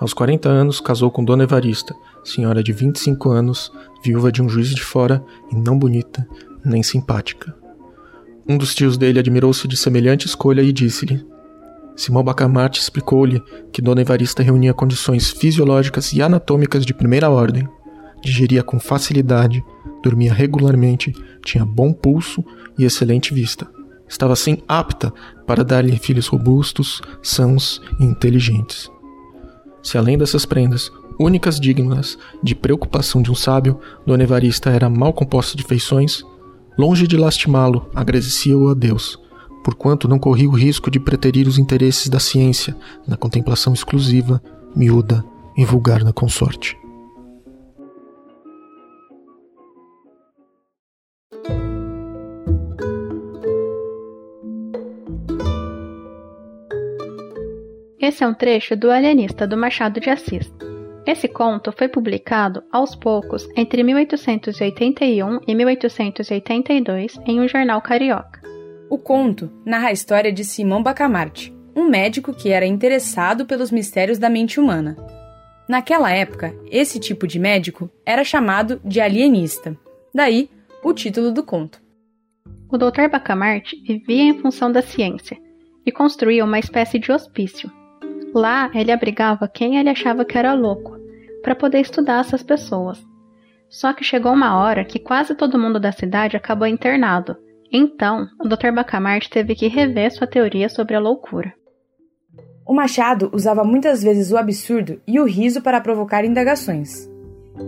Aos 40 anos, casou com Dona Evarista, senhora de 25 anos, viúva de um juiz de fora e não bonita, nem simpática. Um dos tios dele admirou-se de semelhante escolha e disse-lhe: Simão Bacamarte explicou-lhe que Dona Evarista reunia condições fisiológicas e anatômicas de primeira ordem, digeria com facilidade, dormia regularmente, tinha bom pulso e excelente vista. Estava assim apta para dar-lhe filhos robustos, sãos e inteligentes. Se além dessas prendas, únicas dignas de preocupação de um sábio, Dona Evarista era mal composta de feições, longe de lastimá-lo, agradecia-o a Deus, porquanto não corria o risco de preterir os interesses da ciência na contemplação exclusiva, miúda e vulgar na consorte. Esse é um trecho do Alienista do Machado de Assis. Esse conto foi publicado aos poucos entre 1881 e 1882 em um jornal carioca. O conto narra a história de Simão Bacamarte, um médico que era interessado pelos mistérios da mente humana. Naquela época, esse tipo de médico era chamado de alienista. Daí, o título do conto. O Dr. Bacamarte vivia em função da ciência e construía uma espécie de hospício, Lá ele abrigava quem ele achava que era louco, para poder estudar essas pessoas. Só que chegou uma hora que quase todo mundo da cidade acabou internado. Então, o Dr. Bacamarte teve que rever sua teoria sobre a loucura. O Machado usava muitas vezes o absurdo e o riso para provocar indagações.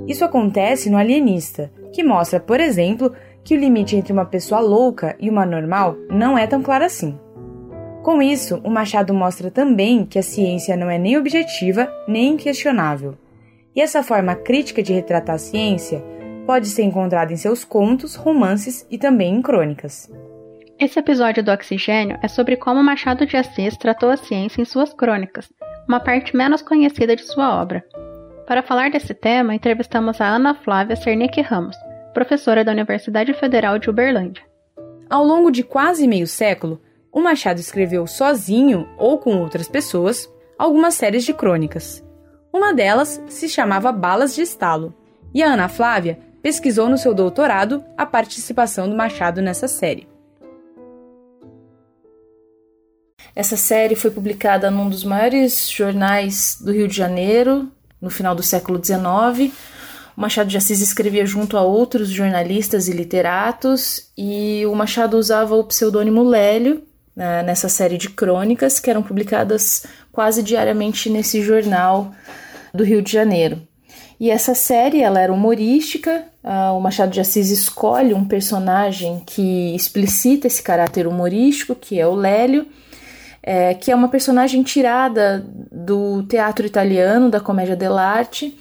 Isso acontece no Alienista, que mostra, por exemplo, que o limite entre uma pessoa louca e uma normal não é tão claro assim. Com isso, o Machado mostra também que a ciência não é nem objetiva nem inquestionável. E essa forma crítica de retratar a ciência pode ser encontrada em seus contos, romances e também em crônicas. Esse episódio do Oxigênio é sobre como Machado de Assis tratou a ciência em suas crônicas, uma parte menos conhecida de sua obra. Para falar desse tema, entrevistamos a Ana Flávia Cernic Ramos, professora da Universidade Federal de Uberlândia. Ao longo de quase meio século, o Machado escreveu sozinho ou com outras pessoas algumas séries de crônicas. Uma delas se chamava Balas de Estalo, e a Ana Flávia pesquisou no seu doutorado a participação do Machado nessa série. Essa série foi publicada num dos maiores jornais do Rio de Janeiro, no final do século XIX. O Machado de Assis escrevia junto a outros jornalistas e literatos, e o Machado usava o pseudônimo Lélio, né, nessa série de crônicas que eram publicadas quase diariamente nesse jornal do Rio de Janeiro. E essa série ela era humorística. Uh, o Machado de Assis escolhe um personagem que explicita esse caráter humorístico, que é o Lélio, é, que é uma personagem tirada do teatro italiano, da comédia dell'arte,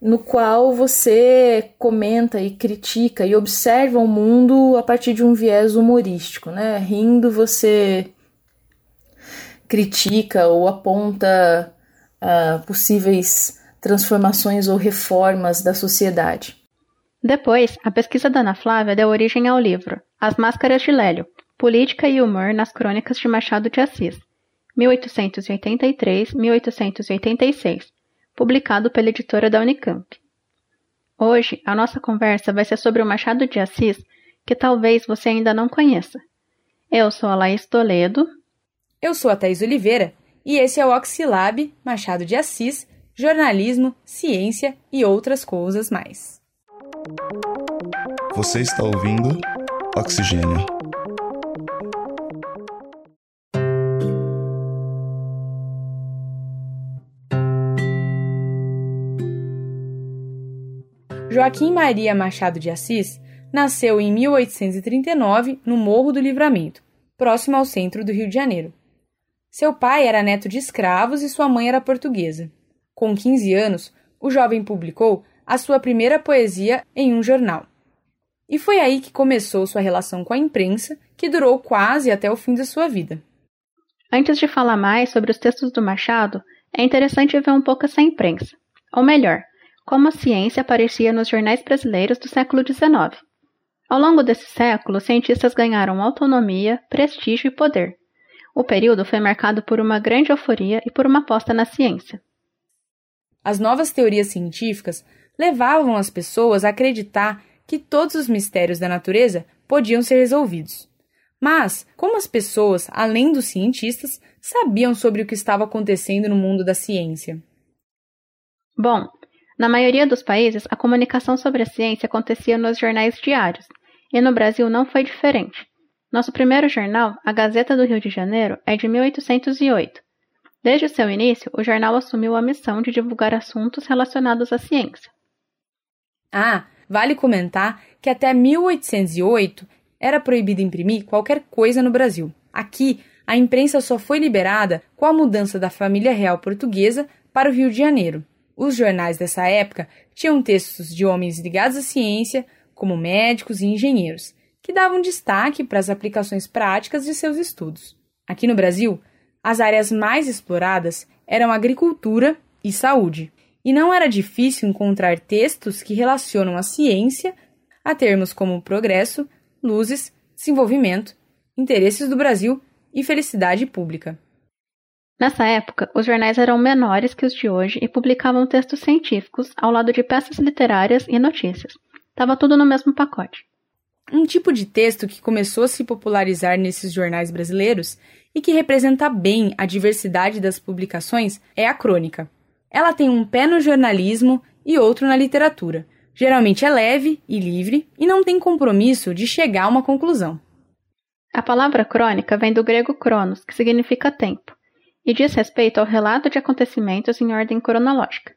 no qual você comenta e critica e observa o mundo a partir de um viés humorístico, né? Rindo, você critica ou aponta uh, possíveis transformações ou reformas da sociedade. Depois, a pesquisa da Ana Flávia deu origem ao livro As Máscaras de Lélio, Política e Humor nas Crônicas de Machado de Assis, 1883-1886 publicado pela editora da Unicamp. Hoje, a nossa conversa vai ser sobre o Machado de Assis, que talvez você ainda não conheça. Eu sou a Laís Toledo. Eu sou a Thais Oliveira e esse é o Oxilab Machado de Assis, jornalismo, ciência e outras coisas mais. Você está ouvindo Oxigênio. Joaquim Maria Machado de Assis nasceu em 1839 no Morro do Livramento, próximo ao centro do Rio de Janeiro. Seu pai era neto de escravos e sua mãe era portuguesa. Com 15 anos, o jovem publicou a sua primeira poesia em um jornal. E foi aí que começou sua relação com a imprensa, que durou quase até o fim da sua vida. Antes de falar mais sobre os textos do Machado, é interessante ver um pouco essa imprensa. Ou melhor, como a ciência aparecia nos jornais brasileiros do século XIX. Ao longo desse século, cientistas ganharam autonomia, prestígio e poder. O período foi marcado por uma grande euforia e por uma aposta na ciência. As novas teorias científicas levavam as pessoas a acreditar que todos os mistérios da natureza podiam ser resolvidos. Mas, como as pessoas, além dos cientistas, sabiam sobre o que estava acontecendo no mundo da ciência? Bom, na maioria dos países, a comunicação sobre a ciência acontecia nos jornais diários, e no Brasil não foi diferente. Nosso primeiro jornal, a Gazeta do Rio de Janeiro, é de 1808. Desde o seu início, o jornal assumiu a missão de divulgar assuntos relacionados à ciência. Ah, vale comentar que até 1808 era proibido imprimir qualquer coisa no Brasil. Aqui, a imprensa só foi liberada com a mudança da família real portuguesa para o Rio de Janeiro. Os jornais dessa época tinham textos de homens ligados à ciência, como médicos e engenheiros, que davam destaque para as aplicações práticas de seus estudos. Aqui no Brasil, as áreas mais exploradas eram agricultura e saúde, e não era difícil encontrar textos que relacionam a ciência a termos como progresso, luzes, desenvolvimento, interesses do Brasil e felicidade pública. Nessa época, os jornais eram menores que os de hoje e publicavam textos científicos ao lado de peças literárias e notícias. Tava tudo no mesmo pacote. Um tipo de texto que começou a se popularizar nesses jornais brasileiros e que representa bem a diversidade das publicações é a crônica. Ela tem um pé no jornalismo e outro na literatura, Geralmente é leve e livre e não tem compromisso de chegar a uma conclusão. A palavra crônica vem do grego cronos, que significa tempo, e diz respeito ao relato de acontecimentos em ordem cronológica.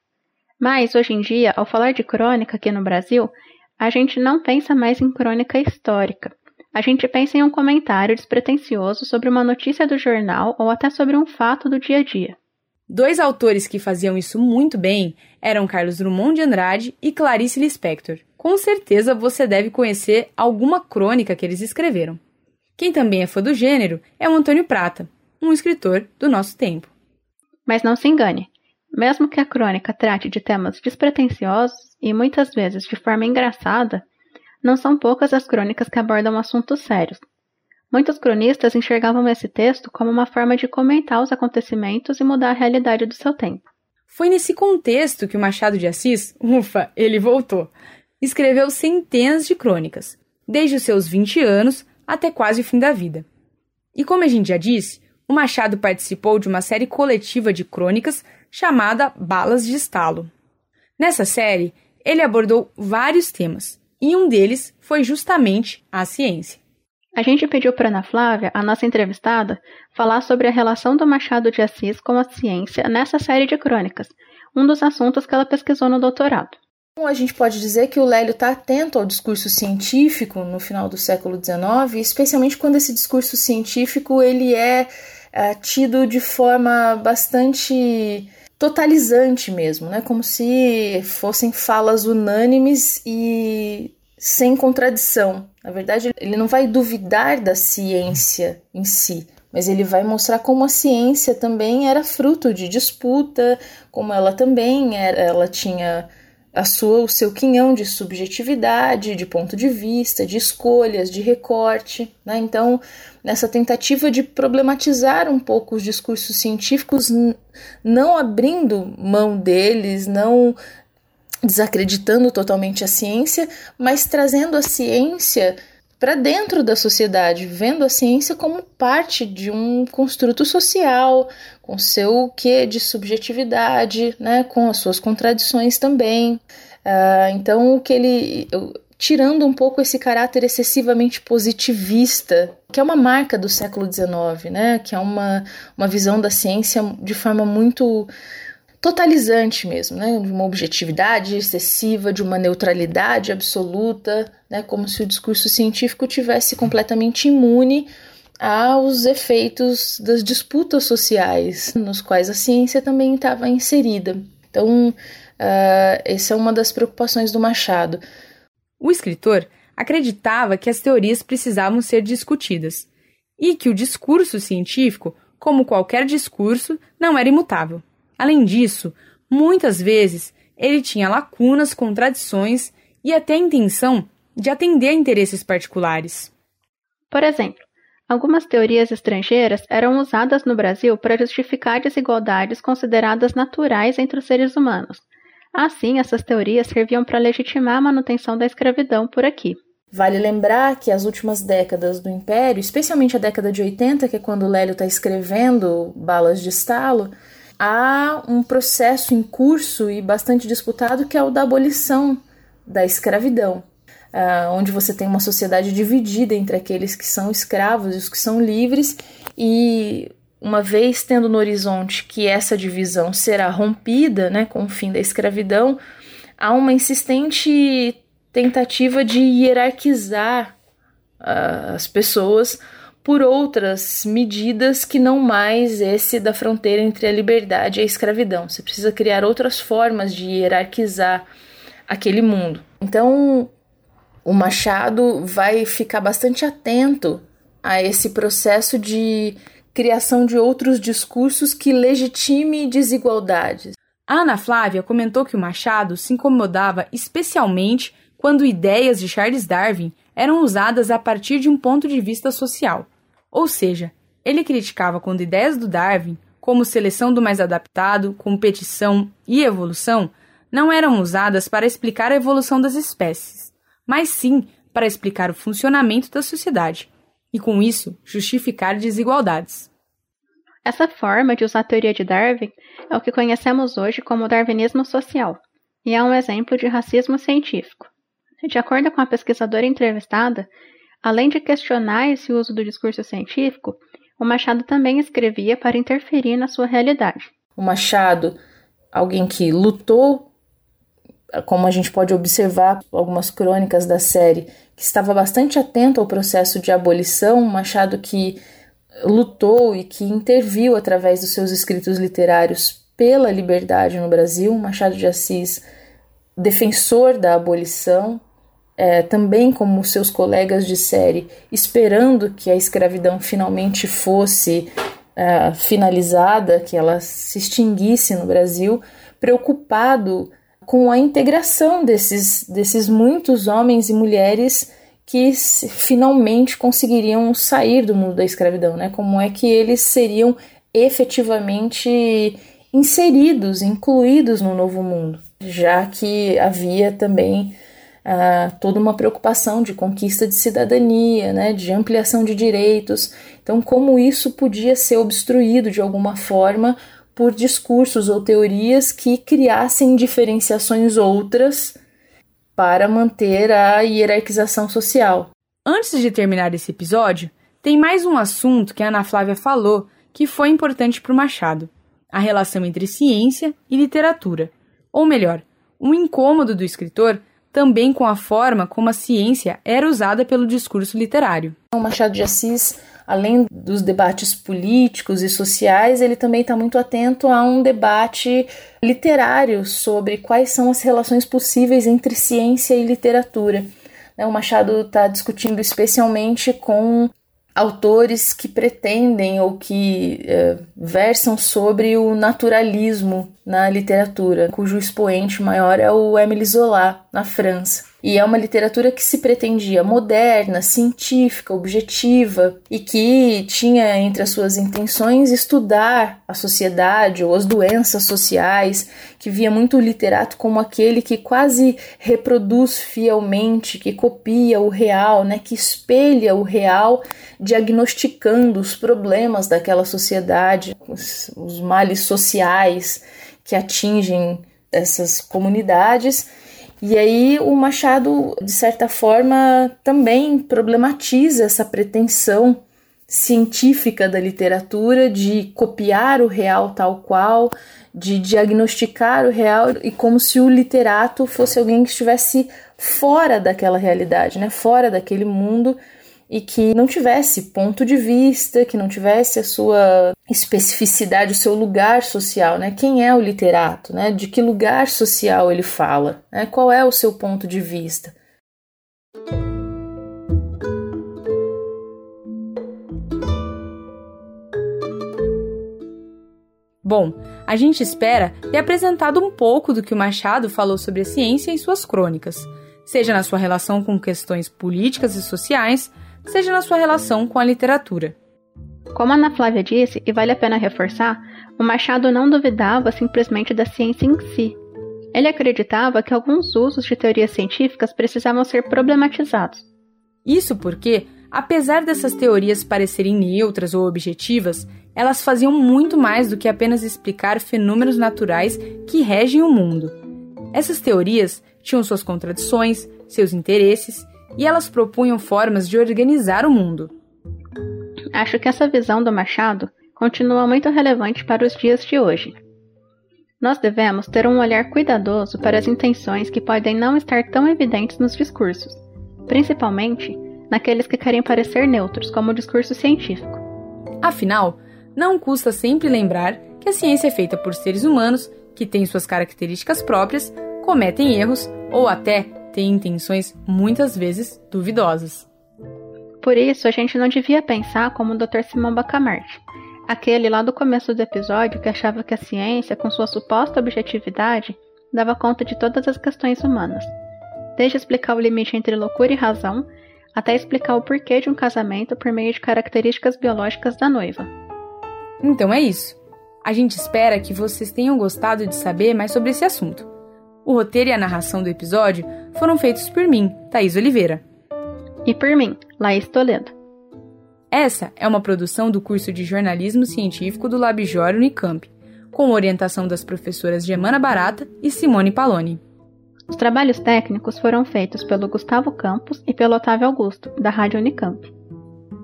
Mas, hoje em dia, ao falar de crônica aqui no Brasil, a gente não pensa mais em crônica histórica. A gente pensa em um comentário despretensioso sobre uma notícia do jornal ou até sobre um fato do dia a dia. Dois autores que faziam isso muito bem eram Carlos Drummond de Andrade e Clarice Lispector. Com certeza você deve conhecer alguma crônica que eles escreveram. Quem também é fã do gênero é o Antônio Prata, um escritor do nosso tempo. Mas não se engane, mesmo que a crônica trate de temas despretensiosos e muitas vezes de forma engraçada, não são poucas as crônicas que abordam assuntos sérios, Muitos cronistas enxergavam esse texto como uma forma de comentar os acontecimentos e mudar a realidade do seu tempo. Foi nesse contexto que o Machado de Assis, ufa, ele voltou, escreveu centenas de crônicas, desde os seus 20 anos até quase o fim da vida. E como a gente já disse, o Machado participou de uma série coletiva de crônicas chamada Balas de Estalo. Nessa série, ele abordou vários temas, e um deles foi justamente a ciência. A gente pediu para Ana Flávia, a nossa entrevistada, falar sobre a relação do Machado de Assis com a ciência nessa série de crônicas, um dos assuntos que ela pesquisou no doutorado. Bom, a gente pode dizer que o Lélio está atento ao discurso científico no final do século XIX, especialmente quando esse discurso científico ele é, é tido de forma bastante totalizante mesmo, né? Como se fossem falas unânimes e sem contradição. Na verdade, ele não vai duvidar da ciência em si, mas ele vai mostrar como a ciência também era fruto de disputa, como ela também era, ela tinha a sua, o seu quinhão de subjetividade, de ponto de vista, de escolhas, de recorte. Né? Então, nessa tentativa de problematizar um pouco os discursos científicos, não abrindo mão deles, não desacreditando totalmente a ciência, mas trazendo a ciência para dentro da sociedade, vendo a ciência como parte de um construto social, com seu quê de subjetividade, né, com as suas contradições também. Uh, então, o que ele tirando um pouco esse caráter excessivamente positivista, que é uma marca do século XIX, né, que é uma, uma visão da ciência de forma muito totalizante mesmo, né? de uma objetividade excessiva, de uma neutralidade absoluta, né? como se o discurso científico tivesse completamente imune aos efeitos das disputas sociais, nos quais a ciência também estava inserida. Então, uh, essa é uma das preocupações do Machado. O escritor acreditava que as teorias precisavam ser discutidas e que o discurso científico, como qualquer discurso, não era imutável. Além disso, muitas vezes ele tinha lacunas, contradições e até a intenção de atender a interesses particulares. Por exemplo, Algumas teorias estrangeiras eram usadas no Brasil para justificar desigualdades consideradas naturais entre os seres humanos. Assim, essas teorias serviam para legitimar a manutenção da escravidão por aqui. Vale lembrar que as últimas décadas do Império, especialmente a década de 80, que é quando Lélio está escrevendo Balas de Estalo, há um processo em curso e bastante disputado que é o da abolição da escravidão uh, onde você tem uma sociedade dividida entre aqueles que são escravos e os que são livres, e uma vez tendo no horizonte que essa divisão será rompida né, com o fim da escravidão, há uma insistente tentativa de hierarquizar uh, as pessoas por outras medidas que não mais esse da fronteira entre a liberdade e a escravidão. Você precisa criar outras formas de hierarquizar aquele mundo. Então, o Machado vai ficar bastante atento a esse processo de criação de outros discursos que legitime desigualdades. A Ana Flávia comentou que o Machado se incomodava especialmente quando ideias de Charles Darwin eram usadas a partir de um ponto de vista social. Ou seja, ele criticava quando ideias do Darwin, como seleção do mais adaptado, competição e evolução, não eram usadas para explicar a evolução das espécies mas sim para explicar o funcionamento da sociedade e, com isso, justificar desigualdades. Essa forma de usar a teoria de Darwin é o que conhecemos hoje como darwinismo social, e é um exemplo de racismo científico. De acordo com a pesquisadora entrevistada, além de questionar esse uso do discurso científico, o Machado também escrevia para interferir na sua realidade. O Machado, alguém que lutou como a gente pode observar algumas crônicas da série, que estava bastante atento ao processo de abolição, Machado que lutou e que interviu através dos seus escritos literários pela liberdade no Brasil, Machado de Assis, defensor da abolição, é, também como seus colegas de série, esperando que a escravidão finalmente fosse é, finalizada, que ela se extinguisse no Brasil, preocupado com a integração desses, desses muitos homens e mulheres que finalmente conseguiriam sair do mundo da escravidão, né? Como é que eles seriam efetivamente inseridos, incluídos no novo mundo, já que havia também ah, toda uma preocupação de conquista de cidadania, né, de ampliação de direitos. Então, como isso podia ser obstruído de alguma forma por discursos ou teorias que criassem diferenciações outras para manter a hierarquização social. Antes de terminar esse episódio, tem mais um assunto que a Ana Flávia falou que foi importante para o Machado: a relação entre ciência e literatura. Ou melhor, um incômodo do escritor também com a forma como a ciência era usada pelo discurso literário. O Machado de Assis além dos debates políticos e sociais, ele também está muito atento a um debate literário sobre quais são as relações possíveis entre ciência e literatura. Né, o Machado está discutindo especialmente com autores que pretendem ou que eh, versam sobre o naturalismo na literatura, cujo expoente maior é o Émile Zola, na França. E é uma literatura que se pretendia moderna, científica, objetiva e que tinha entre as suas intenções estudar a sociedade ou as doenças sociais, que via muito o literato como aquele que quase reproduz fielmente, que copia o real, né, que espelha o real, diagnosticando os problemas daquela sociedade, os, os males sociais que atingem essas comunidades e aí o Machado, de certa forma, também problematiza essa pretensão científica da literatura de copiar o real tal qual, de diagnosticar o real e como se o literato fosse alguém que estivesse fora daquela realidade, né? Fora daquele mundo e que não tivesse ponto de vista, que não tivesse a sua especificidade, o seu lugar social, né? Quem é o literato, né? De que lugar social ele fala, né? Qual é o seu ponto de vista? Bom, a gente espera ter apresentado um pouco do que o Machado falou sobre a ciência em suas crônicas. Seja na sua relação com questões políticas e sociais, seja na sua relação com a literatura. Como a Ana Flávia disse, e vale a pena reforçar, o Machado não duvidava simplesmente da ciência em si. Ele acreditava que alguns usos de teorias científicas precisavam ser problematizados. Isso porque, apesar dessas teorias parecerem neutras ou objetivas, elas faziam muito mais do que apenas explicar fenômenos naturais que regem o mundo. Essas teorias tinham suas contradições, seus interesses, e elas propunham formas de organizar o mundo. Acho que essa visão do Machado continua muito relevante para os dias de hoje. Nós devemos ter um olhar cuidadoso para as intenções que podem não estar tão evidentes nos discursos, principalmente naqueles que querem parecer neutros, como o discurso científico. Afinal, não custa sempre lembrar que a ciência é feita por seres humanos que têm suas características próprias, cometem erros ou até têm intenções muitas vezes duvidosas. Por isso, a gente não devia pensar como o Dr. Simão Bacamarte, aquele lá do começo do episódio que achava que a ciência, com sua suposta objetividade, dava conta de todas as questões humanas, desde explicar o limite entre loucura e razão, até explicar o porquê de um casamento por meio de características biológicas da noiva. Então é isso. A gente espera que vocês tenham gostado de saber mais sobre esse assunto. O roteiro e a narração do episódio foram feitos por mim, Thaís Oliveira. E por mim, Laís Toledo. Essa é uma produção do curso de Jornalismo Científico do Labjor Unicamp, com orientação das professoras Gemana Barata e Simone Paloni. Os trabalhos técnicos foram feitos pelo Gustavo Campos e pelo Otávio Augusto, da Rádio Unicamp.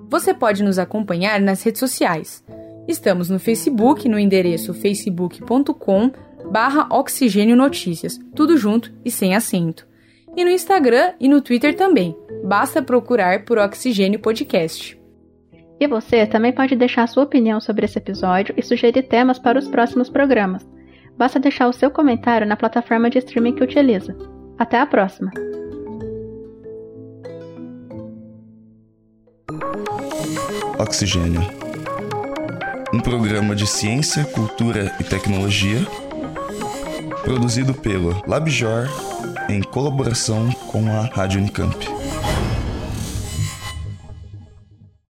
Você pode nos acompanhar nas redes sociais. Estamos no Facebook, no endereço facebook.com barra Oxigênio Notícias, tudo junto e sem acento. E no Instagram e no Twitter também, basta procurar por Oxigênio Podcast. E você também pode deixar sua opinião sobre esse episódio e sugerir temas para os próximos programas. Basta deixar o seu comentário na plataforma de streaming que utiliza. Até a próxima! Oxigênio. Um programa de ciência, cultura e tecnologia produzido pelo LabJor em colaboração com a Rádio Unicamp.